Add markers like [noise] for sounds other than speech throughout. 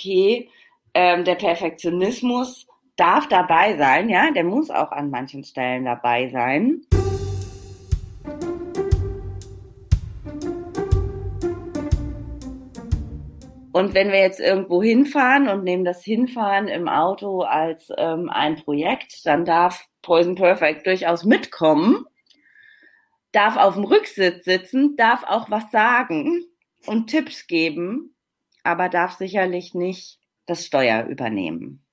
okay, ähm, der Perfektionismus darf dabei sein, ja, der muss auch an manchen Stellen dabei sein. Und wenn wir jetzt irgendwo hinfahren und nehmen das Hinfahren im Auto als ähm, ein Projekt, dann darf Poison Perfect durchaus mitkommen, darf auf dem Rücksitz sitzen, darf auch was sagen und Tipps geben, aber darf sicherlich nicht das Steuer übernehmen.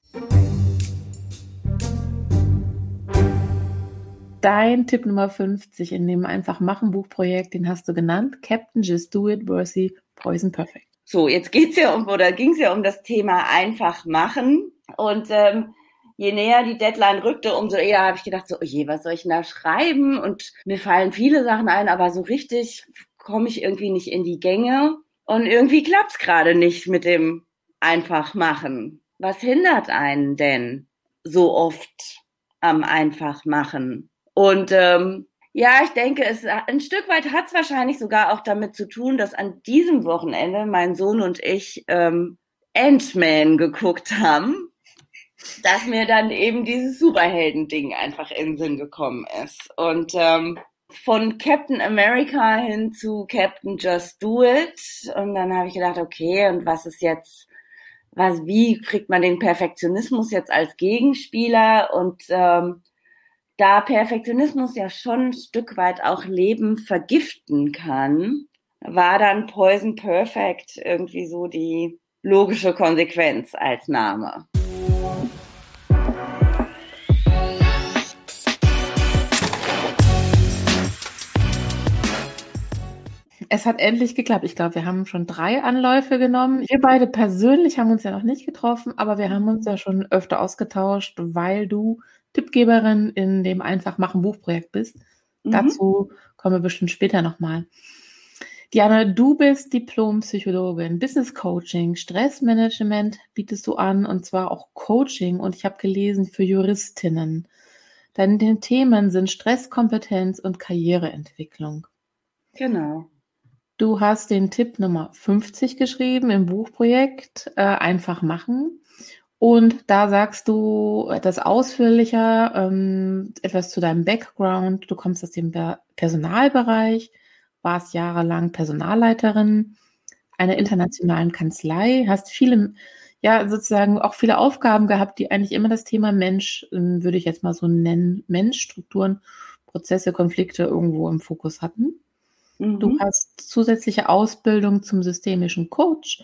Dein Tipp Nummer 50 in dem Einfach machen Buchprojekt, den hast du genannt, Captain Just Do It, Worthy, Poison Perfect. So, jetzt geht's ja um oder ging's ja um das Thema einfach machen und ähm, je näher die Deadline rückte, umso eher habe ich gedacht, so, oh je, was soll ich denn da schreiben? Und mir fallen viele Sachen ein, aber so richtig komme ich irgendwie nicht in die Gänge. Und irgendwie klappt's gerade nicht mit dem einfach machen. Was hindert einen denn so oft am einfach machen? Und ähm, ja, ich denke, es ein Stück weit hat es wahrscheinlich sogar auch damit zu tun, dass an diesem Wochenende mein Sohn und ich ähm, Ant-Man geguckt haben, dass mir dann eben dieses Superhelden-Ding einfach in den Sinn gekommen ist. Und ähm, von Captain America hin zu Captain Just Do It. Und dann habe ich gedacht, okay, und was ist jetzt, was, wie kriegt man den Perfektionismus jetzt als Gegenspieler? Und ähm, da Perfektionismus ja schon ein Stück weit auch Leben vergiften kann, war dann Poison Perfect irgendwie so die logische Konsequenz als Name. Es hat endlich geklappt. Ich glaube, wir haben schon drei Anläufe genommen. Wir beide persönlich haben uns ja noch nicht getroffen, aber wir haben uns ja schon öfter ausgetauscht, weil du Tippgeberin in dem Einfach machen Buchprojekt bist. Mhm. Dazu kommen wir bestimmt später nochmal. Diana, du bist Diplompsychologin, Business Coaching, Stressmanagement bietest du an und zwar auch Coaching und ich habe gelesen für Juristinnen. Deine Themen sind Stresskompetenz und Karriereentwicklung. Genau. Du hast den Tipp Nummer 50 geschrieben im Buchprojekt äh, Einfach machen. Und da sagst du etwas ausführlicher, ähm, etwas zu deinem Background. Du kommst aus dem Personalbereich, warst jahrelang Personalleiterin einer internationalen Kanzlei, hast viele, ja, sozusagen auch viele Aufgaben gehabt, die eigentlich immer das Thema Mensch, ähm, würde ich jetzt mal so nennen, Mensch, Strukturen, Prozesse, Konflikte irgendwo im Fokus hatten. Mhm. Du hast zusätzliche Ausbildung zum systemischen Coach,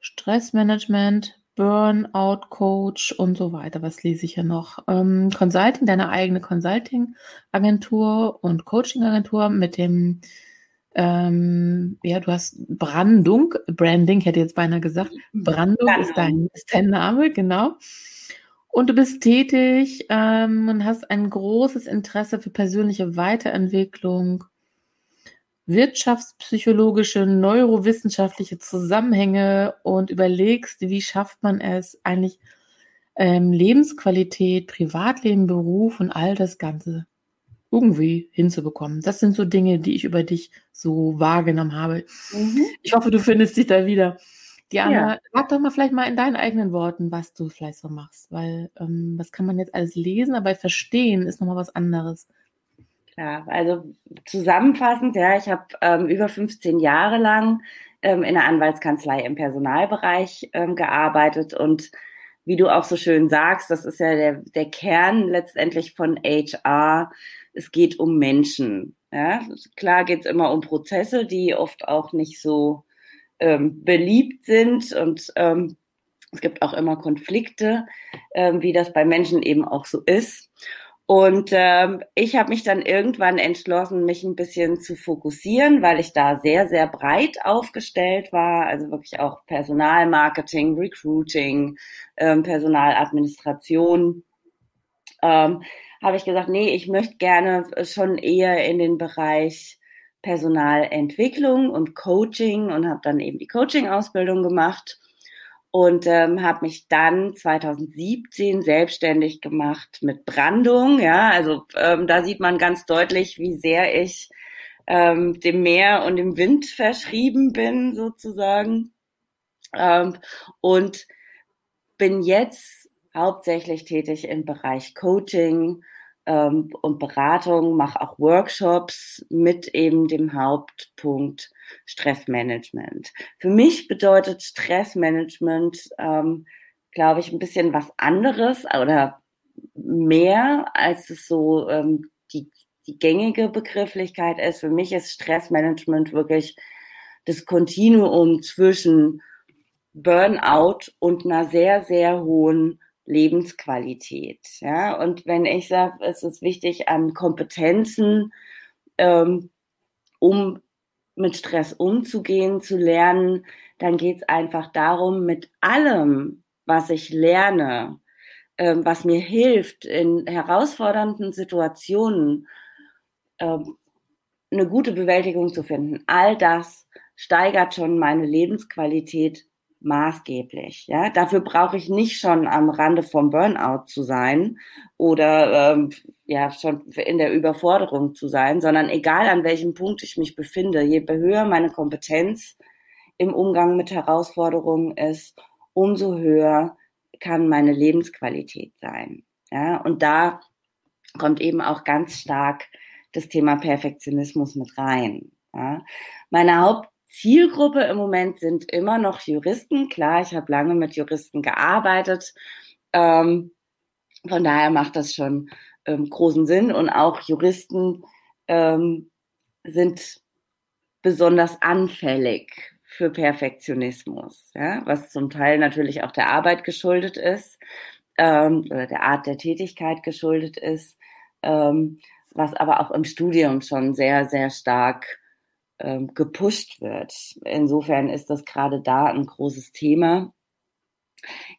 Stressmanagement, Burnout-Coach und so weiter. Was lese ich hier noch? Ähm, Consulting, deine eigene Consulting-Agentur und Coaching-Agentur mit dem, ähm, ja, du hast Brandung, Branding hätte jetzt beinahe gesagt. Mhm. Brandung ist dein, ist dein Name, genau. Und du bist tätig ähm, und hast ein großes Interesse für persönliche Weiterentwicklung, wirtschaftspsychologische, neurowissenschaftliche Zusammenhänge und überlegst, wie schafft man es eigentlich ähm, Lebensqualität, Privatleben, Beruf und all das Ganze irgendwie hinzubekommen. Das sind so Dinge, die ich über dich so wahrgenommen habe. Mhm. Ich hoffe, du findest dich da wieder. Diana, ja. sag doch mal vielleicht mal in deinen eigenen Worten, was du vielleicht so machst, weil ähm, das kann man jetzt alles lesen, aber verstehen ist nochmal was anderes. Ja, also zusammenfassend, ja, ich habe ähm, über 15 Jahre lang ähm, in der Anwaltskanzlei im Personalbereich ähm, gearbeitet und wie du auch so schön sagst, das ist ja der, der Kern letztendlich von HR. Es geht um Menschen. Ja? Klar geht es immer um Prozesse, die oft auch nicht so ähm, beliebt sind und ähm, es gibt auch immer Konflikte, ähm, wie das bei Menschen eben auch so ist. Und ähm, ich habe mich dann irgendwann entschlossen, mich ein bisschen zu fokussieren, weil ich da sehr, sehr breit aufgestellt war. Also wirklich auch Personalmarketing, Recruiting, ähm, Personaladministration. Ähm, habe ich gesagt, nee, ich möchte gerne schon eher in den Bereich Personalentwicklung und Coaching und habe dann eben die Coaching-Ausbildung gemacht und ähm, habe mich dann 2017 selbstständig gemacht mit Brandung. Ja, also ähm, da sieht man ganz deutlich, wie sehr ich ähm, dem Meer und dem Wind verschrieben bin sozusagen. ähm, und bin jetzt hauptsächlich tätig im Bereich Coaching ähm, und Beratung, mache auch Workshops mit eben dem Hauptpunkt Stressmanagement. Für mich bedeutet Stressmanagement, ähm, glaube ich, ein bisschen was anderes oder mehr, als es so ähm, die, die gängige Begrifflichkeit ist. Für mich ist Stressmanagement wirklich das Kontinuum zwischen Burnout und einer sehr, sehr hohen Lebensqualität. Ja? Und wenn ich sage, es ist wichtig an Kompetenzen, ähm, um mit Stress umzugehen, zu lernen, dann geht es einfach darum, mit allem, was ich lerne, ähm, was mir hilft, in herausfordernden Situationen ähm, eine gute Bewältigung zu finden. All das steigert schon meine Lebensqualität maßgeblich. Ja, dafür brauche ich nicht schon am Rande vom Burnout zu sein oder ähm, ja schon in der Überforderung zu sein, sondern egal an welchem Punkt ich mich befinde, je höher meine Kompetenz im Umgang mit Herausforderungen ist, umso höher kann meine Lebensqualität sein. Ja, und da kommt eben auch ganz stark das Thema Perfektionismus mit rein. Ja. Meine Haupt Zielgruppe im Moment sind immer noch Juristen. Klar, ich habe lange mit Juristen gearbeitet. Ähm, von daher macht das schon ähm, großen Sinn. Und auch Juristen ähm, sind besonders anfällig für Perfektionismus, ja? was zum Teil natürlich auch der Arbeit geschuldet ist ähm, oder der Art der Tätigkeit geschuldet ist, ähm, was aber auch im Studium schon sehr, sehr stark ähm, gepusht wird. Insofern ist das gerade da ein großes Thema.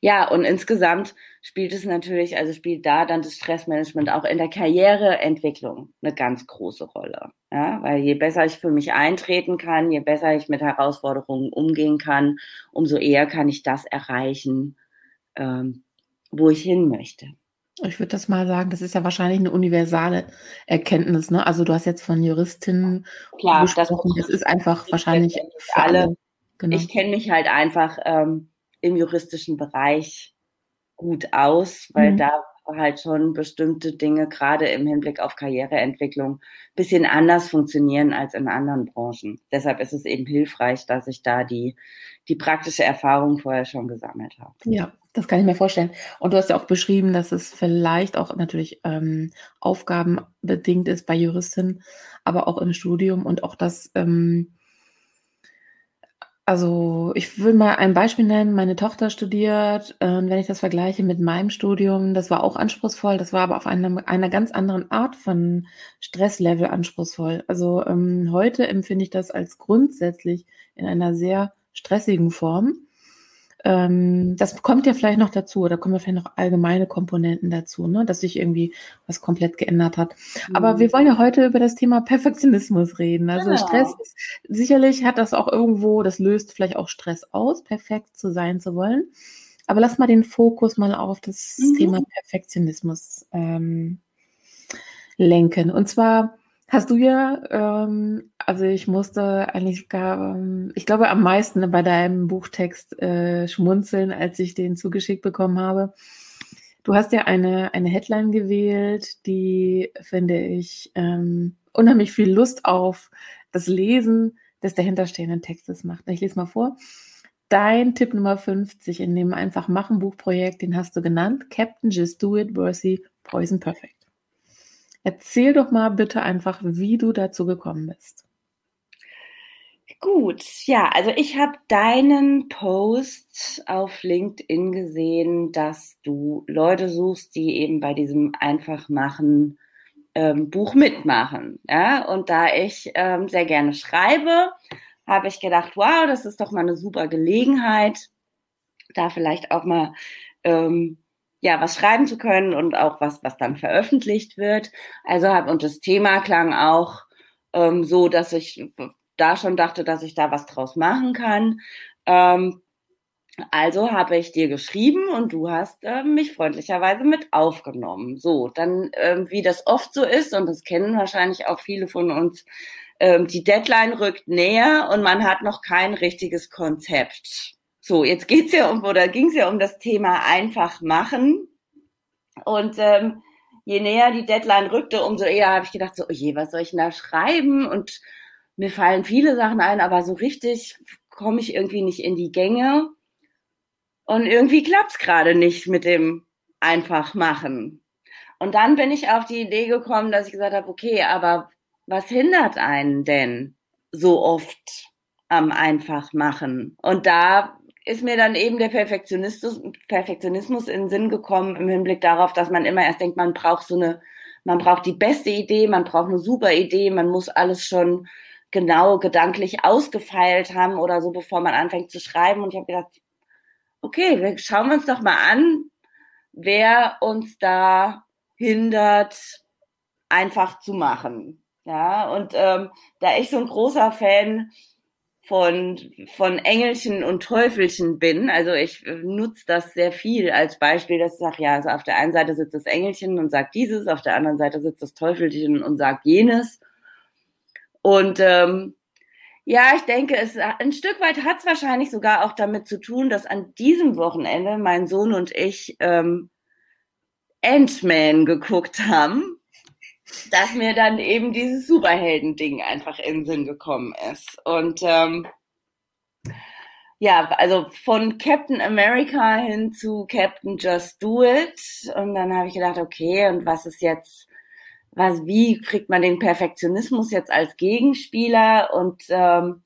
Ja, und insgesamt spielt es natürlich, also spielt da dann das Stressmanagement auch in der Karriereentwicklung eine ganz große Rolle. Ja, weil je besser ich für mich eintreten kann, je besser ich mit Herausforderungen umgehen kann, umso eher kann ich das erreichen, ähm, wo ich hin möchte. Ich würde das mal sagen, das ist ja wahrscheinlich eine universale Erkenntnis. Ne? Also du hast jetzt von Juristinnen Klar, gesprochen. Das, das ist einfach wahrscheinlich für alle. Genau. Ich kenne mich halt einfach ähm, im juristischen Bereich gut aus, weil mhm. da halt schon bestimmte Dinge gerade im Hinblick auf Karriereentwicklung bisschen anders funktionieren als in anderen Branchen. Deshalb ist es eben hilfreich, dass ich da die, die praktische Erfahrung vorher schon gesammelt habe. Ja, das kann ich mir vorstellen. Und du hast ja auch beschrieben, dass es vielleicht auch natürlich ähm, aufgabenbedingt ist bei Juristinnen, aber auch im Studium und auch das, ähm, also ich will mal ein Beispiel nennen. Meine Tochter studiert, äh, wenn ich das vergleiche mit meinem Studium, das war auch anspruchsvoll, das war aber auf einer, einer ganz anderen Art von Stresslevel anspruchsvoll. Also ähm, heute empfinde ich das als grundsätzlich in einer sehr stressigen Form. Ähm, das kommt ja vielleicht noch dazu, oder kommen ja vielleicht noch allgemeine Komponenten dazu, ne? dass sich irgendwie was komplett geändert hat. Mhm. Aber wir wollen ja heute über das Thema Perfektionismus reden. Also genau. Stress, ist, sicherlich hat das auch irgendwo, das löst vielleicht auch Stress aus, perfekt zu sein zu wollen. Aber lass mal den Fokus mal auf das mhm. Thema Perfektionismus ähm, lenken. Und zwar Hast du ja, ähm, also ich musste eigentlich gar, ähm, ich glaube am meisten bei deinem Buchtext äh, schmunzeln, als ich den zugeschickt bekommen habe. Du hast ja eine, eine Headline gewählt, die, finde ich, ähm, unheimlich viel Lust auf das Lesen des dahinterstehenden Textes macht. Ich lese mal vor. Dein Tipp Nummer 50 in dem Einfach Machen Buchprojekt, den hast du genannt. Captain Just Do It, Worthy, Poison Perfect. Erzähl doch mal bitte einfach, wie du dazu gekommen bist. Gut, ja, also ich habe deinen Post auf LinkedIn gesehen, dass du Leute suchst, die eben bei diesem Einfachmachen ähm, Buch mitmachen. Ja? Und da ich ähm, sehr gerne schreibe, habe ich gedacht, wow, das ist doch mal eine super Gelegenheit, da vielleicht auch mal ähm, ja, was schreiben zu können und auch was, was dann veröffentlicht wird. Also habe und das Thema klang auch ähm, so, dass ich da schon dachte, dass ich da was draus machen kann. Ähm, also habe ich dir geschrieben und du hast äh, mich freundlicherweise mit aufgenommen. So, dann, äh, wie das oft so ist, und das kennen wahrscheinlich auch viele von uns, äh, die Deadline rückt näher und man hat noch kein richtiges Konzept. So, jetzt geht's ja um, oder ging's ja um das Thema einfach machen. Und ähm, je näher die Deadline rückte, umso eher habe ich gedacht, so, oh je, was soll ich denn da schreiben? Und mir fallen viele Sachen ein, aber so richtig komme ich irgendwie nicht in die Gänge. Und irgendwie klappt's gerade nicht mit dem einfach machen. Und dann bin ich auf die Idee gekommen, dass ich gesagt habe, okay, aber was hindert einen denn so oft am einfach machen? Und da ist mir dann eben der Perfektionismus, Perfektionismus in den Sinn gekommen im Hinblick darauf, dass man immer erst denkt, man braucht so eine, man braucht die beste Idee, man braucht eine super Idee, man muss alles schon genau gedanklich ausgefeilt haben oder so, bevor man anfängt zu schreiben. Und ich habe gedacht, okay, wir schauen uns doch mal an, wer uns da hindert, einfach zu machen. Ja, und ähm, da ich so ein großer Fan von, von Engelchen und Teufelchen bin. Also ich äh, nutze das sehr viel als Beispiel, dass ich sage, ja, also auf der einen Seite sitzt das Engelchen und sagt dieses, auf der anderen Seite sitzt das Teufelchen und sagt jenes. Und ähm, ja, ich denke, es ein Stück weit hat es wahrscheinlich sogar auch damit zu tun, dass an diesem Wochenende mein Sohn und ich ähm, Ant-Man geguckt haben dass mir dann eben dieses Superhelden-Ding einfach in den Sinn gekommen ist. Und ähm, ja, also von Captain America hin zu Captain Just Do It. Und dann habe ich gedacht, okay, und was ist jetzt, was, wie kriegt man den Perfektionismus jetzt als Gegenspieler? Und ähm,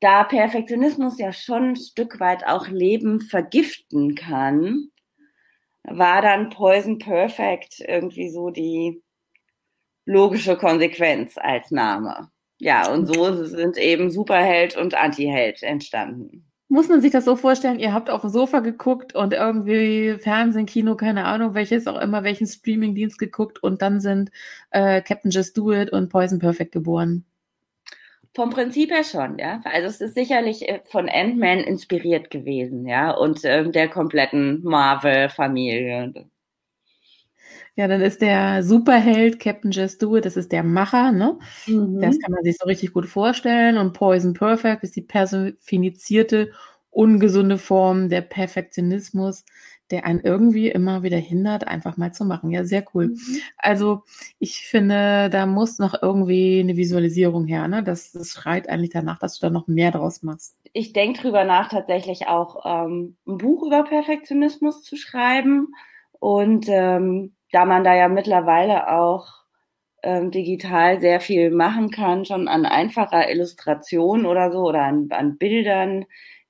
da Perfektionismus ja schon ein Stück weit auch Leben vergiften kann, war dann Poison Perfect irgendwie so die logische Konsequenz als Name. Ja, und so sind eben Superheld und Antiheld entstanden. Muss man sich das so vorstellen, ihr habt auf dem Sofa geguckt und irgendwie Fernsehen, Kino, keine Ahnung, welches auch immer, welchen Streamingdienst geguckt und dann sind äh, Captain Just Do It und Poison Perfect geboren. Vom Prinzip her schon, ja. Also es ist sicherlich äh, von Ant-Man inspiriert gewesen, ja, und ähm, der kompletten Marvel-Familie. Ja, dann ist der Superheld Captain Just Do It, das ist der Macher, ne? Mhm. Das kann man sich so richtig gut vorstellen. Und Poison Perfect ist die personifizierte, ungesunde Form der Perfektionismus, der einen irgendwie immer wieder hindert, einfach mal zu machen. Ja, sehr cool. Mhm. Also ich finde, da muss noch irgendwie eine Visualisierung her, ne? Das, das schreit eigentlich danach, dass du da noch mehr draus machst. Ich denke drüber nach, tatsächlich auch ähm, ein Buch über Perfektionismus zu schreiben. Und ähm, da man da ja mittlerweile auch ähm, digital sehr viel machen kann, schon an einfacher Illustration oder so oder an, an Bildern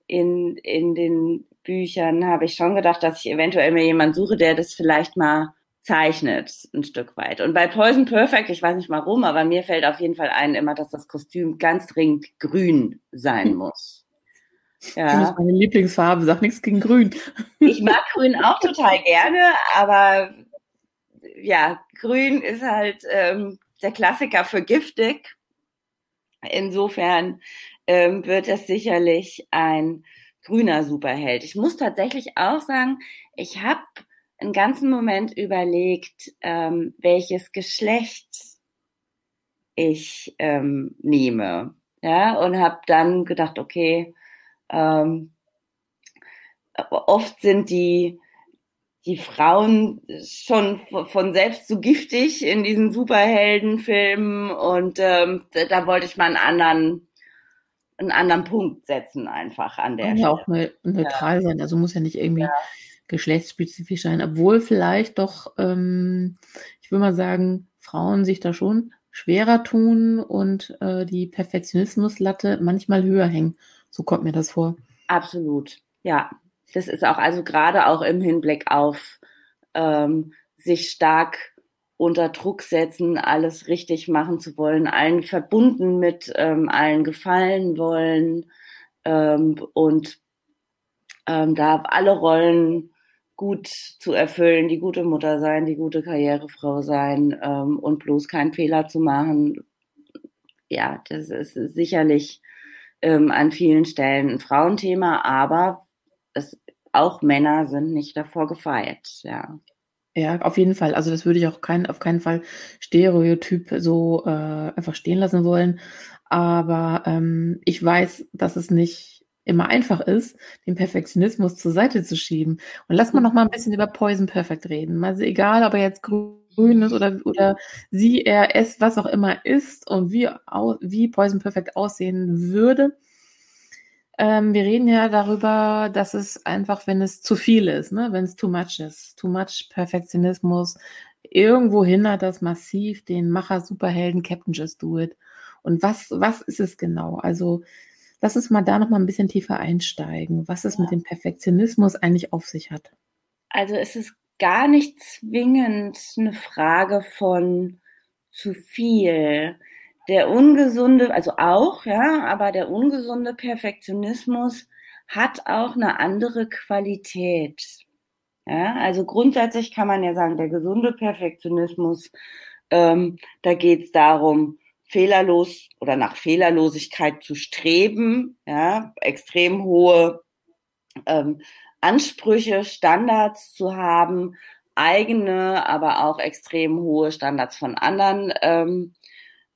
in, in den Büchern, habe ich schon gedacht, dass ich eventuell mir jemanden suche, der das vielleicht mal zeichnet, ein Stück weit. Und bei Poison Perfect, ich weiß nicht warum, aber mir fällt auf jeden Fall ein immer, dass das Kostüm ganz dringend grün sein muss. Ja. Das ist meine Lieblingsfarbe, sag nichts gegen grün. Ich mag grün auch total gerne, aber ja, grün ist halt ähm, der Klassiker für giftig. Insofern ähm, wird es sicherlich ein grüner Superheld. Ich muss tatsächlich auch sagen, ich habe einen ganzen Moment überlegt, ähm, welches Geschlecht ich ähm, nehme. Ja, und habe dann gedacht, okay, ähm, oft sind die die Frauen schon von selbst so giftig in diesen Superheldenfilmen und ähm, da wollte ich mal einen anderen einen anderen Punkt setzen einfach an der Kann ja auch neutral ja. sein, also muss ja nicht irgendwie ja. geschlechtsspezifisch sein, obwohl vielleicht doch, ähm, ich würde mal sagen, Frauen sich da schon schwerer tun und äh, die Perfektionismuslatte manchmal höher hängen. So kommt mir das vor. Absolut, ja. Das ist auch, also gerade auch im Hinblick auf ähm, sich stark unter Druck setzen, alles richtig machen zu wollen, allen verbunden mit ähm, allen gefallen wollen ähm, und ähm, da alle Rollen gut zu erfüllen, die gute Mutter sein, die gute Karrierefrau sein ähm, und bloß keinen Fehler zu machen. Ja, das ist sicherlich ähm, an vielen Stellen ein Frauenthema, aber auch Männer sind nicht davor gefeit, ja. Ja, auf jeden Fall. Also das würde ich auch kein, auf keinen Fall Stereotyp so äh, einfach stehen lassen wollen. Aber ähm, ich weiß, dass es nicht immer einfach ist, den Perfektionismus zur Seite zu schieben. Und lass mal noch mal ein bisschen über Poison Perfect reden. Also egal, ob er jetzt grün ist oder, oder sie, er, es, was auch immer ist und wie, wie Poison Perfect aussehen würde. Ähm, wir reden ja darüber, dass es einfach, wenn es zu viel ist, ne? wenn es too much ist, too much Perfektionismus, irgendwo hindert das massiv den Macher-Superhelden Captain Just Do It. Und was, was ist es genau? Also, lass uns mal da noch mal ein bisschen tiefer einsteigen, was es ja. mit dem Perfektionismus eigentlich auf sich hat. Also, es ist gar nicht zwingend eine Frage von zu viel. Der ungesunde, also auch, ja, aber der ungesunde Perfektionismus hat auch eine andere Qualität. Ja, also grundsätzlich kann man ja sagen, der gesunde Perfektionismus, ähm, da geht es darum, fehlerlos oder nach Fehlerlosigkeit zu streben, ja, extrem hohe ähm, Ansprüche, Standards zu haben, eigene, aber auch extrem hohe Standards von anderen ähm,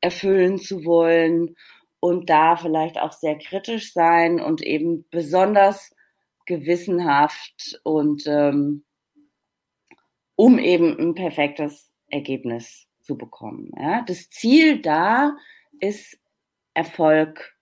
erfüllen zu wollen und da vielleicht auch sehr kritisch sein und eben besonders gewissenhaft und ähm, um eben ein perfektes Ergebnis zu bekommen. Ja? Das Ziel da ist, Erfolg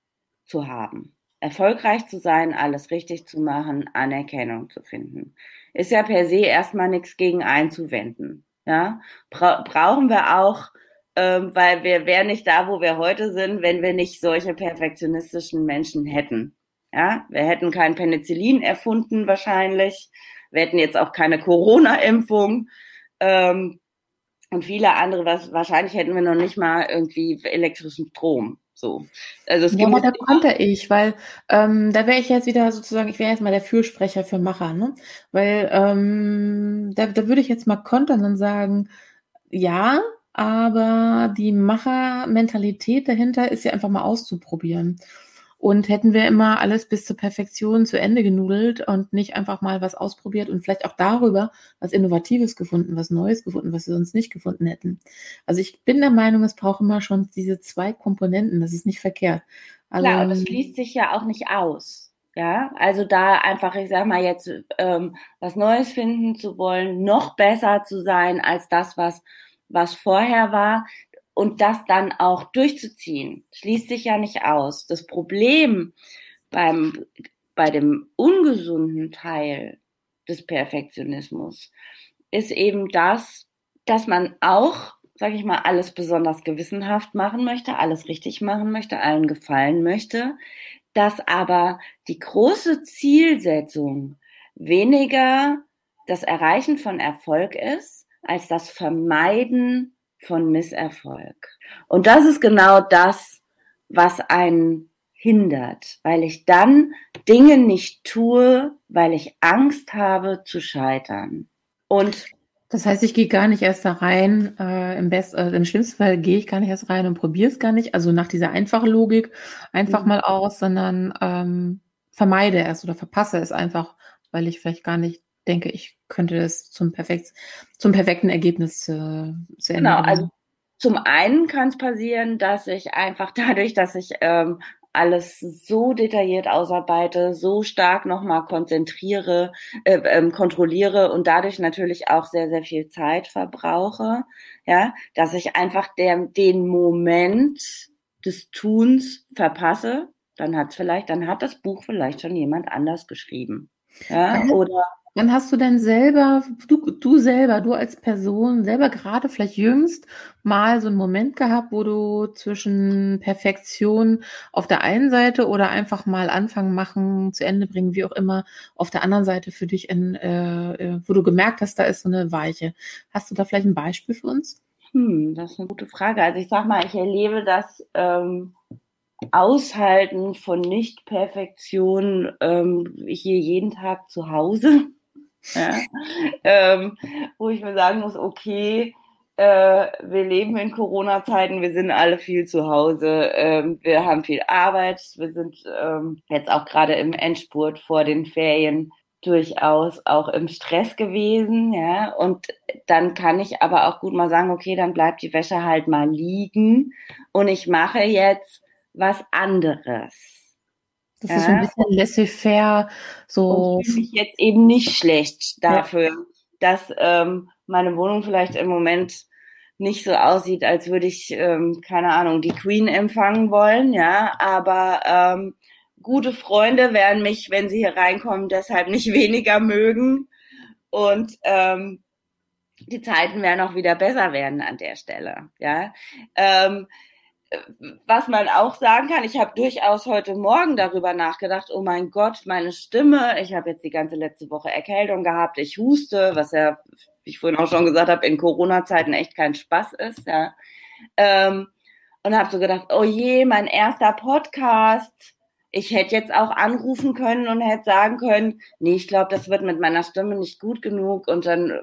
zu haben. Erfolgreich zu sein, alles richtig zu machen, Anerkennung zu finden. Ist ja per se erstmal nichts gegen einzuwenden. Ja? Bra brauchen wir auch, ähm, weil wir wären nicht da, wo wir heute sind, wenn wir nicht solche perfektionistischen Menschen hätten. Ja, wir hätten kein Penicillin erfunden wahrscheinlich. Wir hätten jetzt auch keine Corona-Impfung. Ähm, und viele andere, was, wahrscheinlich hätten wir noch nicht mal irgendwie elektrischen Strom. So. Also es ja, aber da konnte ich, weil ähm, da wäre ich jetzt wieder sozusagen, ich wäre jetzt mal der Fürsprecher für Macher, ne? Weil ähm, da, da würde ich jetzt mal kontern und sagen, ja, aber die Machermentalität dahinter ist ja einfach mal auszuprobieren. Und hätten wir immer alles bis zur Perfektion zu Ende genudelt und nicht einfach mal was ausprobiert und vielleicht auch darüber was Innovatives gefunden, was Neues gefunden, was wir sonst nicht gefunden hätten. Also ich bin der Meinung, es braucht immer schon diese zwei Komponenten, das ist nicht verkehrt. Also, Klar, und es schließt sich ja auch nicht aus. Ja, also da einfach, ich sag mal jetzt, ähm, was Neues finden zu wollen, noch besser zu sein als das, was was vorher war, und das dann auch durchzuziehen, schließt sich ja nicht aus. Das Problem beim, bei dem ungesunden Teil des Perfektionismus ist eben das, dass man auch, sage ich mal, alles besonders gewissenhaft machen möchte, alles richtig machen möchte, allen gefallen möchte, dass aber die große Zielsetzung weniger das Erreichen von Erfolg ist, als das Vermeiden von Misserfolg. Und das ist genau das, was einen hindert, weil ich dann Dinge nicht tue, weil ich Angst habe zu scheitern. Und das heißt, ich gehe gar nicht erst da rein. Äh, im, Best, äh, Im schlimmsten Fall gehe ich gar nicht erst rein und probiere es gar nicht. Also nach dieser einfachen Logik einfach mhm. mal aus, sondern ähm, vermeide es oder verpasse es einfach, weil ich vielleicht gar nicht denke, ich könnte es zum, perfekt, zum perfekten Ergebnis äh, zu Ende Genau, also zum einen kann es passieren, dass ich einfach [laughs] dadurch, dass ich ähm, alles so detailliert ausarbeite, so stark nochmal konzentriere, äh, ähm, kontrolliere und dadurch natürlich auch sehr, sehr viel Zeit verbrauche, ja, dass ich einfach der, den Moment des Tuns verpasse, dann hat vielleicht, dann hat das Buch vielleicht schon jemand anders geschrieben. Ja, oder Wann hast du denn selber, du, du selber, du als Person, selber gerade vielleicht jüngst mal so einen Moment gehabt, wo du zwischen Perfektion auf der einen Seite oder einfach mal anfangen, machen, zu Ende bringen, wie auch immer, auf der anderen Seite für dich, in, äh, äh, wo du gemerkt hast, da ist so eine Weiche. Hast du da vielleicht ein Beispiel für uns? Hm, das ist eine gute Frage. Also ich sag mal, ich erlebe das ähm, Aushalten von Nicht-Perfektion ähm, hier jeden Tag zu Hause. [laughs] Ähm, wo ich mir sagen muss, okay, äh, wir leben in Corona-Zeiten, wir sind alle viel zu Hause, ähm, wir haben viel Arbeit, wir sind ähm, jetzt auch gerade im Endspurt vor den Ferien durchaus auch im Stress gewesen, ja, und dann kann ich aber auch gut mal sagen, okay, dann bleibt die Wäsche halt mal liegen und ich mache jetzt was anderes. Das ja. ist so ein bisschen laissez-faire, so. Und fühle mich jetzt eben nicht schlecht dafür, ja. dass ähm, meine Wohnung vielleicht im Moment nicht so aussieht, als würde ich, ähm, keine Ahnung, die Queen empfangen wollen, ja, aber ähm, gute Freunde werden mich, wenn sie hier reinkommen, deshalb nicht [laughs] weniger mögen und ähm, die Zeiten werden auch wieder besser werden an der Stelle, ja. Ähm, was man auch sagen kann, ich habe durchaus heute Morgen darüber nachgedacht, oh mein Gott, meine Stimme, ich habe jetzt die ganze letzte Woche Erkältung gehabt, ich huste, was ja, wie ich vorhin auch schon gesagt habe, in Corona-Zeiten echt kein Spaß ist, ja. Ähm, und habe so gedacht, oh je, mein erster Podcast. Ich hätte jetzt auch anrufen können und hätte sagen können, nee, ich glaube, das wird mit meiner Stimme nicht gut genug und dann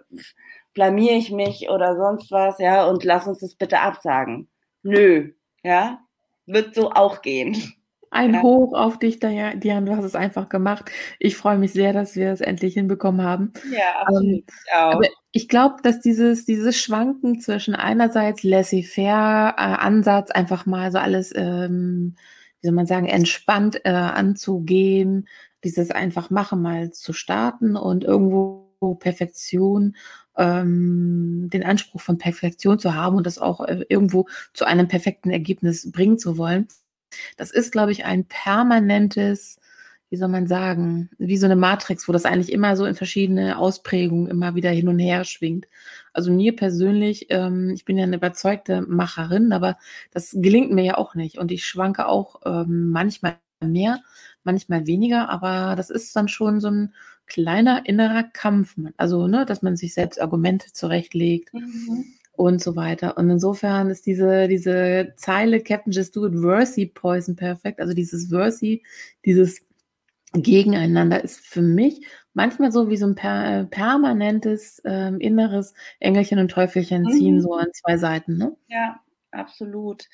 blamier ich mich oder sonst was, ja, und lass uns das bitte absagen. Nö, ja, wird so auch gehen. Ein ja. Hoch auf dich, Diane. Du hast es einfach gemacht. Ich freue mich sehr, dass wir es endlich hinbekommen haben. Ja. Ähm, aber ich glaube, dass dieses, dieses Schwanken zwischen einerseits laissez-faire äh, Ansatz, einfach mal so alles, ähm, wie soll man sagen, entspannt äh, anzugehen, dieses einfach machen mal zu starten und irgendwo Perfektion ähm, den Anspruch von Perfektion zu haben und das auch äh, irgendwo zu einem perfekten Ergebnis bringen zu wollen. Das ist, glaube ich, ein permanentes, wie soll man sagen, wie so eine Matrix, wo das eigentlich immer so in verschiedene Ausprägungen immer wieder hin und her schwingt. Also mir persönlich, ähm, ich bin ja eine überzeugte Macherin, aber das gelingt mir ja auch nicht und ich schwanke auch ähm, manchmal mehr, manchmal weniger, aber das ist dann schon so ein kleiner innerer Kampf. Also, ne, dass man sich selbst Argumente zurechtlegt. Mhm. Und so weiter. Und insofern ist diese, diese Zeile Captain Just Do It Versy Poison perfekt. Also dieses Versy, dieses Gegeneinander ist für mich manchmal so wie so ein per, permanentes ähm, inneres Engelchen und Teufelchen ziehen mhm. so an zwei Seiten. Ne? Ja, absolut.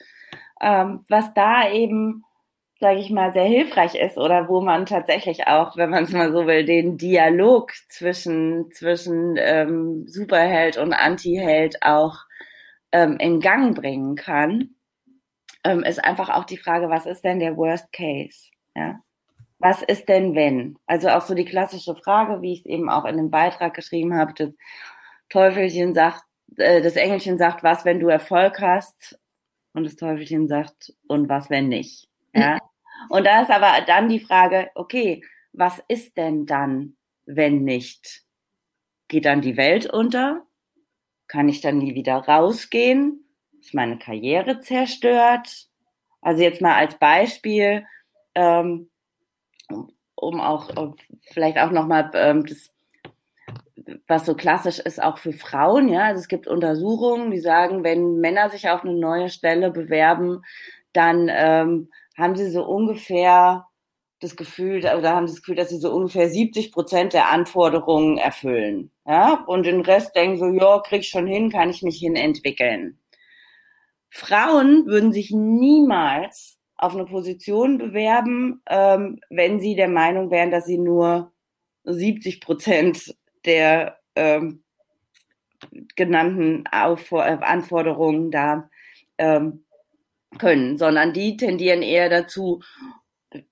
Ähm, was da eben sage ich mal, sehr hilfreich ist oder wo man tatsächlich auch, wenn man es mal so will, den Dialog zwischen, zwischen ähm, Superheld und Antiheld auch ähm, in Gang bringen kann, ähm, ist einfach auch die Frage, was ist denn der Worst Case? Ja? Was ist denn wenn? Also auch so die klassische Frage, wie ich es eben auch in dem Beitrag geschrieben habe, das Teufelchen sagt, äh, das Engelchen sagt, was, wenn du Erfolg hast? Und das Teufelchen sagt, und was, wenn nicht? Ja? Und da ist aber dann die Frage, okay, was ist denn dann, wenn nicht? Geht dann die Welt unter? Kann ich dann nie wieder rausgehen? Ist meine Karriere zerstört? Also jetzt mal als Beispiel, ähm, um auch um vielleicht auch nochmal ähm, das was so klassisch ist auch für Frauen, ja. Also es gibt Untersuchungen, die sagen, wenn Männer sich auf eine neue Stelle bewerben, dann ähm, haben sie so ungefähr das Gefühl, oder haben sie das Gefühl, dass sie so ungefähr 70 Prozent der Anforderungen erfüllen. Ja? Und den Rest denken so, ja, krieg ich schon hin, kann ich mich hin entwickeln. Frauen würden sich niemals auf eine Position bewerben, ähm, wenn sie der Meinung wären, dass sie nur 70 Prozent der ähm, genannten Anforderungen da ähm, können, sondern die tendieren eher dazu,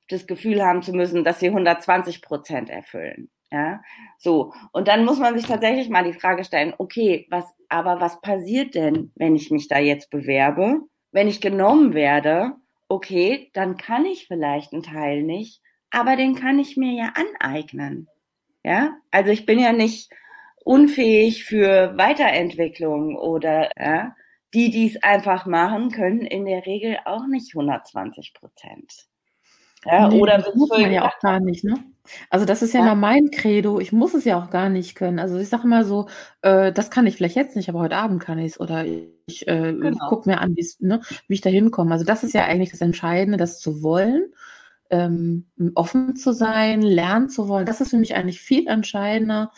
das Gefühl haben zu müssen, dass sie 120 Prozent erfüllen. Ja, so. Und dann muss man sich tatsächlich mal die Frage stellen, okay, was, aber was passiert denn, wenn ich mich da jetzt bewerbe? Wenn ich genommen werde, okay, dann kann ich vielleicht einen Teil nicht, aber den kann ich mir ja aneignen. Ja, also ich bin ja nicht unfähig für Weiterentwicklung oder, ja, die, die es einfach machen, können in der Regel auch nicht 120 Prozent. Ja, nee, oder das muss man ja auch gar nicht, ne? Also das ist ja, ja immer mein Credo. Ich muss es ja auch gar nicht können. Also ich sage immer so, äh, das kann ich vielleicht jetzt nicht, aber heute Abend kann ich es. Oder ich äh, genau. gucke mir an, ne, wie ich da hinkomme. Also das ist ja eigentlich das Entscheidende, das zu wollen, ähm, offen zu sein, lernen zu wollen. Das ist für mich eigentlich viel entscheidender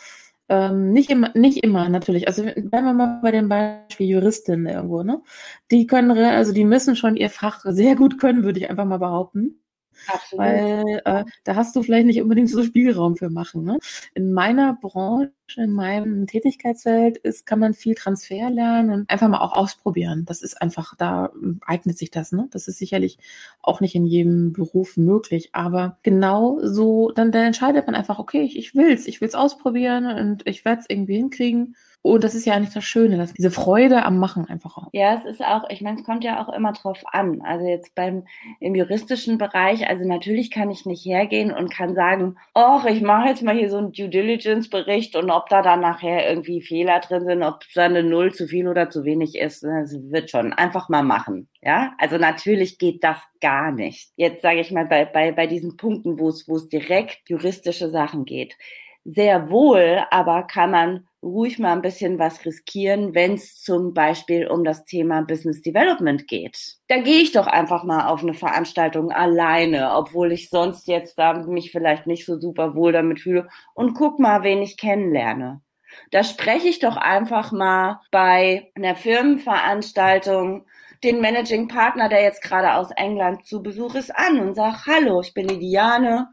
ähm, nicht immer, nicht immer natürlich. Also bleiben wir mal bei dem Beispiel Juristin irgendwo, ne? Die können, also die müssen schon ihr Fach sehr gut können, würde ich einfach mal behaupten. Absolut. Weil äh, da hast du vielleicht nicht unbedingt so Spielraum für machen. Ne? In meiner Branche, in meinem Tätigkeitsfeld ist, kann man viel Transfer lernen und einfach mal auch ausprobieren. Das ist einfach, da eignet sich das. Ne? Das ist sicherlich auch nicht in jedem Beruf möglich. Aber genau so, dann, dann entscheidet man einfach, okay, ich, ich will's, ich will's ausprobieren und ich werde es irgendwie hinkriegen. Und das ist ja eigentlich das Schöne, dass diese Freude am Machen einfach auch. Ja, es ist auch, ich meine, es kommt ja auch immer drauf an. Also jetzt beim im juristischen Bereich, also natürlich kann ich nicht hergehen und kann sagen, ach, ich mache jetzt mal hier so einen Due Diligence Bericht und ob da dann nachher irgendwie Fehler drin sind, ob da eine Null zu viel oder zu wenig ist, das wird schon einfach mal machen. Ja, also natürlich geht das gar nicht. Jetzt sage ich mal bei, bei, bei diesen Punkten, wo es, wo es direkt juristische Sachen geht. Sehr wohl, aber kann man ruhig mal ein bisschen was riskieren, wenn es zum Beispiel um das Thema Business Development geht. Da gehe ich doch einfach mal auf eine Veranstaltung alleine, obwohl ich sonst jetzt da mich vielleicht nicht so super wohl damit fühle und guck mal, wen ich kennenlerne. Da spreche ich doch einfach mal bei einer Firmenveranstaltung den Managing Partner, der jetzt gerade aus England zu Besuch ist, an und sag, hallo, ich bin die Diane,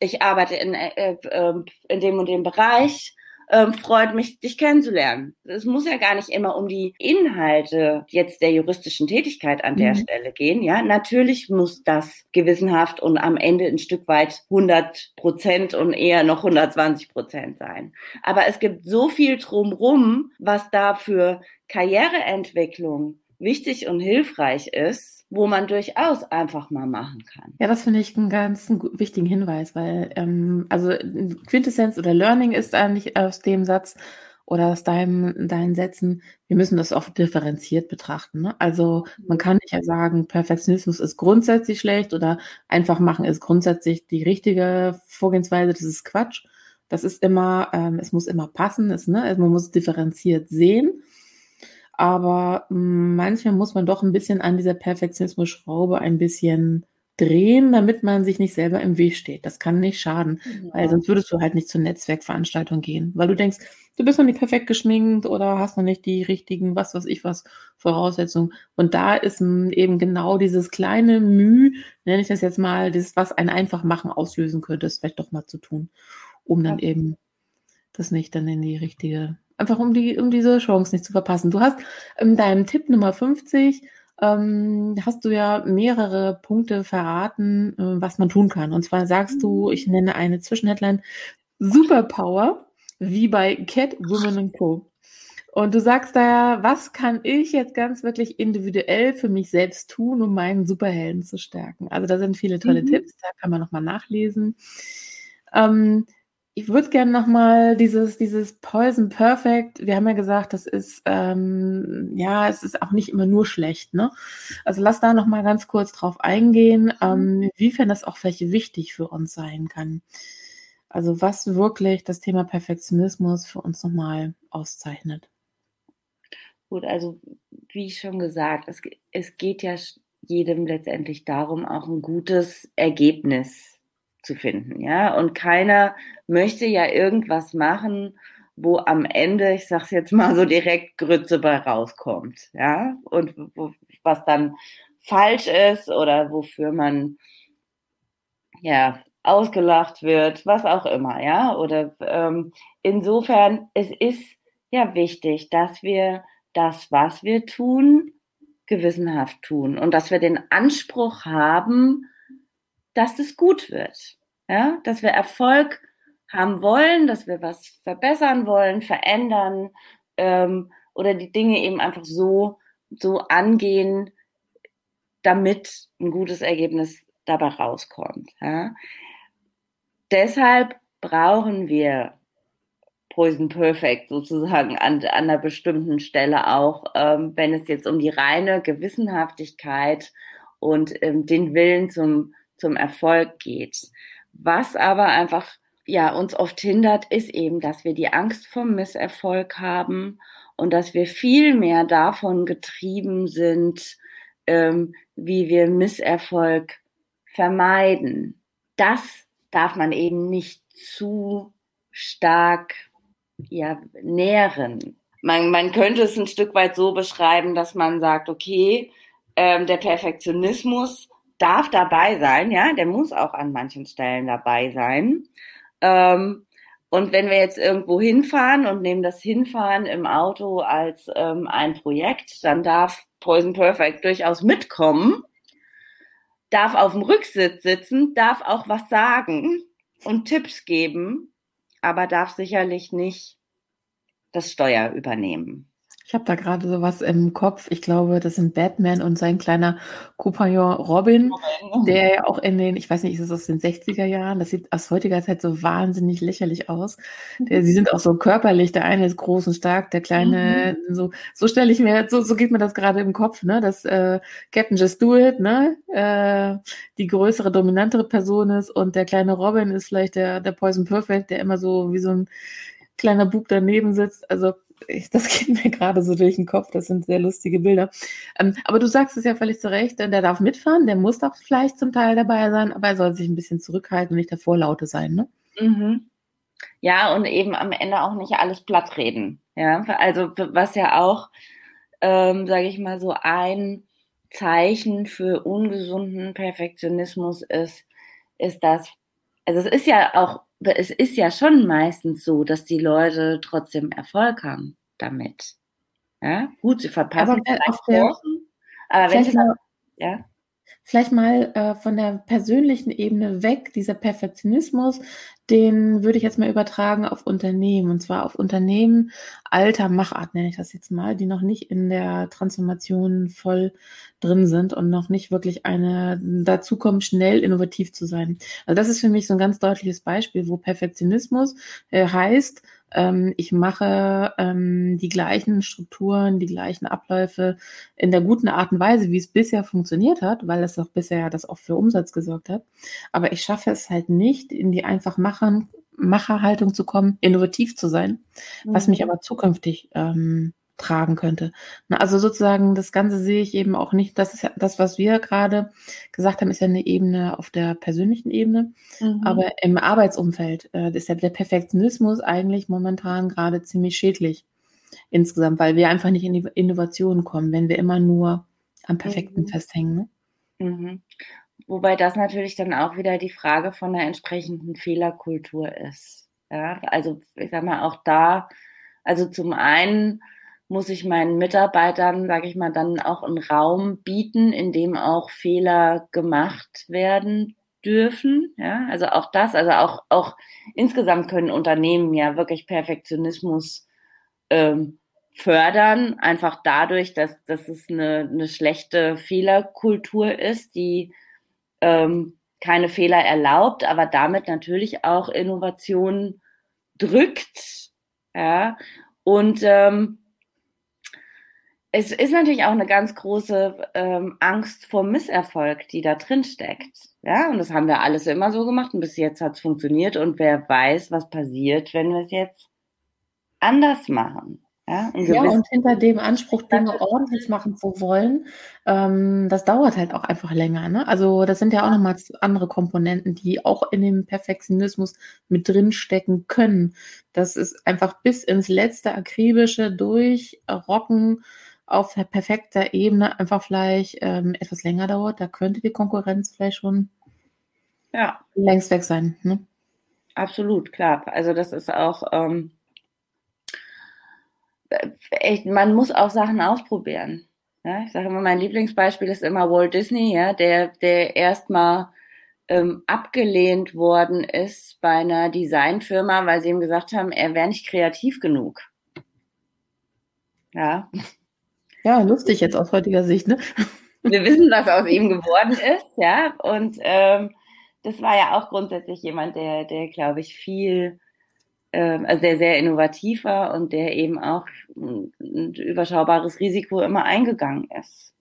ich arbeite in, äh, äh, in dem und dem Bereich ähm, freut mich, dich kennenzulernen. Es muss ja gar nicht immer um die Inhalte jetzt der juristischen Tätigkeit an der mhm. Stelle gehen. Ja, natürlich muss das gewissenhaft und am Ende ein Stück weit 100 Prozent und eher noch 120 Prozent sein. Aber es gibt so viel drumrum, was da für Karriereentwicklung wichtig und hilfreich ist, wo man durchaus einfach mal machen kann. Ja, das finde ich einen ganz wichtigen Hinweis, weil ähm, also Quintessenz oder Learning ist eigentlich aus dem Satz oder aus deinem, deinen Sätzen, wir müssen das oft differenziert betrachten. Ne? Also man kann nicht ja sagen, Perfektionismus ist grundsätzlich schlecht oder einfach machen ist grundsätzlich die richtige Vorgehensweise, das ist Quatsch. Das ist immer, ähm, es muss immer passen, ist, ne? Also man muss differenziert sehen aber hm, manchmal muss man doch ein bisschen an dieser Perfektionismus-Schraube ein bisschen drehen, damit man sich nicht selber im Weg steht. Das kann nicht schaden, ja. weil sonst würdest du halt nicht zur Netzwerkveranstaltung gehen, weil du denkst, du bist noch nicht perfekt geschminkt oder hast noch nicht die richtigen, was weiß ich was, Voraussetzungen. Und da ist eben genau dieses kleine Mühe, nenne ich das jetzt mal, das, was ein einfach machen auslösen könnte, das vielleicht doch mal zu tun, um dann ja. eben das nicht dann in die richtige Einfach um, die, um diese Chance nicht zu verpassen. Du hast in deinem Tipp Nummer 50 ähm, hast du ja mehrere Punkte verraten, äh, was man tun kann. Und zwar sagst du, ich nenne eine Zwischenheadline, Superpower, wie bei Cat, Women Co. Und du sagst da ja, was kann ich jetzt ganz wirklich individuell für mich selbst tun, um meinen Superhelden zu stärken? Also da sind viele tolle mhm. Tipps, da kann man nochmal nachlesen. Ähm, ich würde gerne nochmal dieses, dieses Poison Perfect, wir haben ja gesagt, das ist, ähm, ja, es ist auch nicht immer nur schlecht, ne? Also lass da nochmal ganz kurz drauf eingehen, ähm, inwiefern das auch vielleicht wichtig für uns sein kann. Also was wirklich das Thema Perfektionismus für uns nochmal auszeichnet. Gut, also wie schon gesagt, es, es geht ja jedem letztendlich darum, auch ein gutes Ergebnis zu finden, ja. Und keiner möchte ja irgendwas machen, wo am Ende, ich sag's jetzt mal so direkt, Grütze bei rauskommt, ja. Und wo, was dann falsch ist oder wofür man ja ausgelacht wird, was auch immer, ja. Oder ähm, insofern, es ist ja wichtig, dass wir das, was wir tun, gewissenhaft tun und dass wir den Anspruch haben, dass es gut wird. Ja, dass wir Erfolg haben wollen, dass wir was verbessern wollen, verändern ähm, oder die Dinge eben einfach so, so angehen, damit ein gutes Ergebnis dabei rauskommt. Ja. Deshalb brauchen wir Poison Perfect sozusagen an, an einer bestimmten Stelle auch, ähm, wenn es jetzt um die reine Gewissenhaftigkeit und ähm, den Willen zum zum Erfolg geht. Was aber einfach ja uns oft hindert, ist eben, dass wir die Angst vom Misserfolg haben und dass wir viel mehr davon getrieben sind, ähm, wie wir Misserfolg vermeiden. Das darf man eben nicht zu stark ja, nähren. Man, man könnte es ein Stück weit so beschreiben, dass man sagt, okay, ähm, der Perfektionismus darf dabei sein, ja, der muss auch an manchen Stellen dabei sein. Ähm, und wenn wir jetzt irgendwo hinfahren und nehmen das Hinfahren im Auto als ähm, ein Projekt, dann darf Poison Perfect durchaus mitkommen, darf auf dem Rücksitz sitzen, darf auch was sagen und Tipps geben, aber darf sicherlich nicht das Steuer übernehmen. Ich habe da gerade sowas im Kopf. Ich glaube, das sind Batman und sein kleiner Compagnon Robin, Robin, der ja auch in den, ich weiß nicht, ist es aus den 60er Jahren? Das sieht aus heutiger Zeit so wahnsinnig lächerlich aus. Der, sie sind auch so körperlich. Der eine ist groß und stark, der kleine, mhm. so, so stelle ich mir, so, so geht mir das gerade im Kopf, ne? Dass äh, Captain Just Do It, ne? Äh, die größere, dominantere Person ist und der kleine Robin ist vielleicht der, der Poison Perfect, der immer so wie so ein kleiner Bub daneben sitzt. Also ich, das [laughs] geht mir gerade so durch den Kopf. Das sind sehr lustige Bilder. Ähm, aber du sagst es ja völlig zu Recht, der darf mitfahren, der muss doch vielleicht zum Teil dabei sein, aber er soll sich ein bisschen zurückhalten und nicht der Vorlaute sein, ne? Mhm. Ja, und eben am Ende auch nicht alles platt reden. Ja, also was ja auch, ähm, sage ich mal, so ein Zeichen für ungesunden Perfektionismus ist, ist das, also es ist ja auch es ist ja schon meistens so, dass die Leute trotzdem Erfolg haben damit. Ja, gut, sie verpassen aber vielleicht Chancen, aber wenn sie ja. Vielleicht mal äh, von der persönlichen Ebene weg, dieser Perfektionismus, den würde ich jetzt mal übertragen auf Unternehmen. Und zwar auf Unternehmen alter Machart, nenne ich das jetzt mal, die noch nicht in der Transformation voll drin sind und noch nicht wirklich eine dazu kommen, schnell innovativ zu sein. Also das ist für mich so ein ganz deutliches Beispiel, wo Perfektionismus äh, heißt, ähm, ich mache ähm, die gleichen Strukturen, die gleichen Abläufe in der guten Art und Weise, wie es bisher funktioniert hat, weil es auch bisher das auch für Umsatz gesorgt hat. Aber ich schaffe es halt nicht, in die einfach Machern, Macherhaltung zu kommen, innovativ zu sein, mhm. was mich aber zukünftig ähm, tragen könnte. Also sozusagen das Ganze sehe ich eben auch nicht. Das ist ja das, was wir gerade gesagt haben, ist ja eine Ebene auf der persönlichen Ebene. Mhm. Aber im Arbeitsumfeld äh, ist ja der Perfektionismus eigentlich momentan gerade ziemlich schädlich insgesamt, weil wir einfach nicht in die Innovation kommen, wenn wir immer nur am Perfekten mhm. festhängen. Ne? Mhm. Wobei das natürlich dann auch wieder die Frage von der entsprechenden Fehlerkultur ist. Ja, also ich sag mal auch da, also zum einen muss ich meinen Mitarbeitern, sage ich mal, dann auch einen Raum bieten, in dem auch Fehler gemacht werden dürfen. Ja, also auch das, also auch, auch insgesamt können Unternehmen ja wirklich Perfektionismus ähm, fördern, einfach dadurch, dass, dass es eine, eine schlechte Fehlerkultur ist, die ähm, keine Fehler erlaubt, aber damit natürlich auch Innovation drückt. Ja, und ähm, es ist natürlich auch eine ganz große ähm, Angst vor Misserfolg, die da drin steckt. Ja, und das haben wir alles immer so gemacht und bis jetzt hat es funktioniert und wer weiß, was passiert, wenn wir es jetzt anders machen. Ja, ja, und hinter dem Anspruch, Dinge ordentlich machen zu wollen, ähm, das dauert halt auch einfach länger. Ne? Also das sind ja auch nochmal andere Komponenten, die auch in dem Perfektionismus mit drin stecken können. Das ist einfach bis ins letzte akribische durchrocken auf perfekter Ebene einfach vielleicht ähm, etwas länger dauert. Da könnte die Konkurrenz vielleicht schon ja. längst weg sein. Ne? Absolut, klar. Also das ist auch ähm, echt, man muss auch Sachen ausprobieren. Ja, ich sage immer, mein Lieblingsbeispiel ist immer Walt Disney, ja, der, der erstmal ähm, abgelehnt worden ist bei einer Designfirma, weil sie ihm gesagt haben, er wäre nicht kreativ genug. Ja, ja, lustig jetzt aus heutiger Sicht, ne? Wir wissen, was aus ihm geworden ist, ja. Und ähm, das war ja auch grundsätzlich jemand, der, der glaube ich, viel, ähm, also der sehr innovativ war und der eben auch ein, überschaubares Risiko immer eingegangen ist.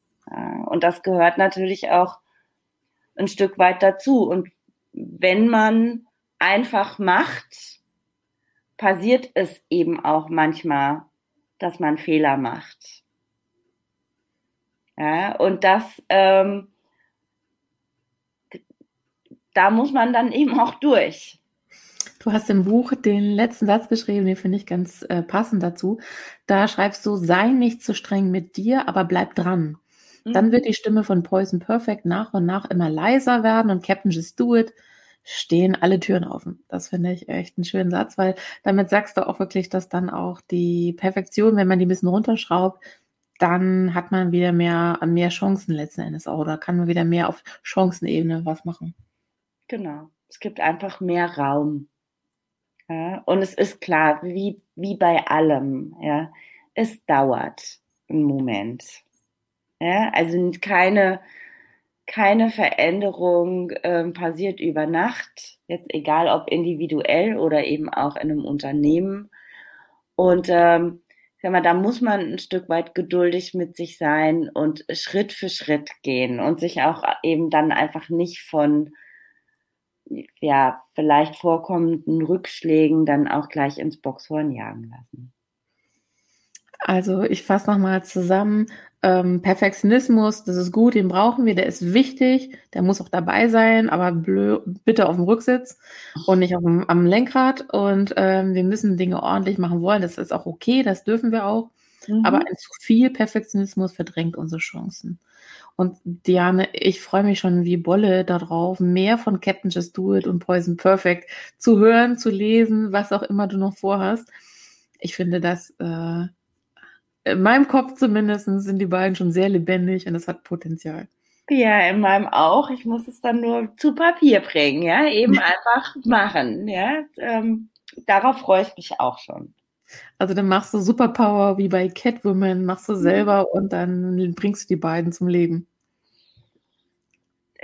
Und das gehört natürlich auch ein Stück weit dazu. Und wenn man einfach macht, passiert es eben auch manchmal, dass man Fehler macht. Ja, und das, ähm, da muss man dann eben auch durch. Du hast im Buch den letzten Satz geschrieben, den finde ich ganz äh, passend dazu. Da schreibst du, sei nicht zu streng mit dir, aber bleib dran. Dann wird die Stimme von Poison Perfect nach und nach immer leiser werden und Captain Just Do It stehen alle Türen offen. Das finde ich echt einen schönen Satz, weil damit sagst du auch wirklich, dass dann auch die Perfektion, wenn man die ein bisschen runterschraubt, dann hat man wieder mehr, mehr Chancen letzten Endes auch, oder kann man wieder mehr auf Chancenebene was machen. Genau. Es gibt einfach mehr Raum. Ja, und es ist klar, wie, wie bei allem, ja, es dauert einen Moment. Ja, also keine, keine Veränderung ähm, passiert über Nacht, jetzt egal ob individuell oder eben auch in einem Unternehmen. Und ähm, sag mal, da muss man ein Stück weit geduldig mit sich sein und Schritt für Schritt gehen und sich auch eben dann einfach nicht von ja, vielleicht vorkommenden Rückschlägen dann auch gleich ins Boxhorn jagen lassen. Also ich fasse nochmal zusammen. Ähm, Perfektionismus, das ist gut, den brauchen wir, der ist wichtig, der muss auch dabei sein, aber blö, bitte auf dem Rücksitz und nicht auf dem, am Lenkrad. Und ähm, wir müssen Dinge ordentlich machen wollen, das ist auch okay, das dürfen wir auch. Mhm. Aber ein zu viel Perfektionismus verdrängt unsere Chancen. Und Diane, ich freue mich schon wie Bolle darauf, mehr von Captain Just Do It und Poison Perfect zu hören, zu lesen, was auch immer du noch vorhast. Ich finde das äh, in meinem Kopf zumindest sind die beiden schon sehr lebendig und das hat Potenzial. Ja, in meinem auch. Ich muss es dann nur zu Papier bringen, ja, eben [laughs] einfach machen, ja. Ähm, darauf freue ich mich auch schon. Also dann machst du Superpower wie bei Catwoman, machst du selber und dann bringst du die beiden zum Leben.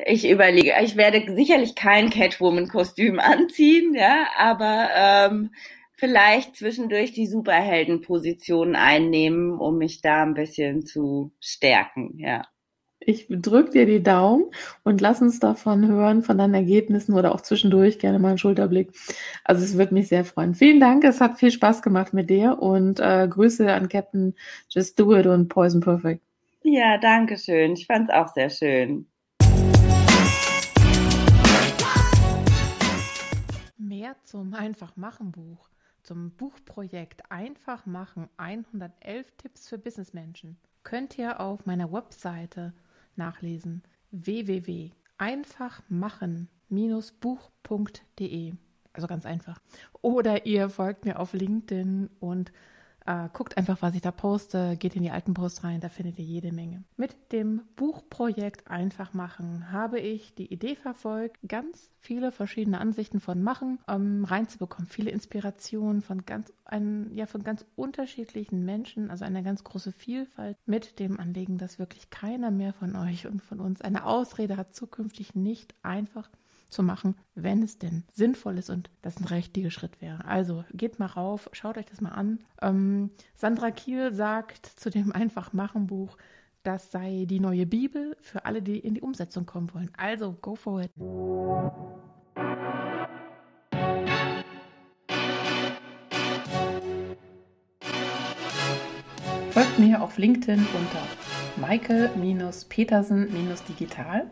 Ich überlege, ich werde sicherlich kein Catwoman-Kostüm [laughs] anziehen, ja, aber ähm, vielleicht zwischendurch die Superheldenposition einnehmen, um mich da ein bisschen zu stärken, ja. Ich drücke dir die Daumen und lass uns davon hören, von deinen Ergebnissen oder auch zwischendurch gerne mal einen Schulterblick. Also es würde mich sehr freuen. Vielen Dank, es hat viel Spaß gemacht mit dir und äh, Grüße an Captain Just Do It und Poison Perfect. Ja, danke schön. Ich fand es auch sehr schön. Mehr zum Einfach-Machen-Buch zum Buchprojekt Einfach machen 111 Tipps für Businessmenschen könnt ihr auf meiner Webseite nachlesen www.einfachmachen-buch.de also ganz einfach. Oder ihr folgt mir auf LinkedIn und äh, guckt einfach, was ich da poste, geht in die alten Posts rein, da findet ihr jede Menge. Mit dem Buchprojekt Einfach machen habe ich die Idee verfolgt, ganz viele verschiedene Ansichten von Machen ähm, reinzubekommen, viele Inspirationen von ganz, ein, ja, von ganz unterschiedlichen Menschen, also eine ganz große Vielfalt mit dem Anliegen, dass wirklich keiner mehr von euch und von uns eine Ausrede hat, zukünftig nicht einfach zu machen, wenn es denn sinnvoll ist und das ein richtiger Schritt wäre. Also geht mal rauf, schaut euch das mal an. Ähm, Sandra Kiel sagt zu dem Einfach-Machen-Buch, das sei die neue Bibel für alle, die in die Umsetzung kommen wollen. Also go for it. Folgt mir auf LinkedIn unter Michael-Petersen-Digital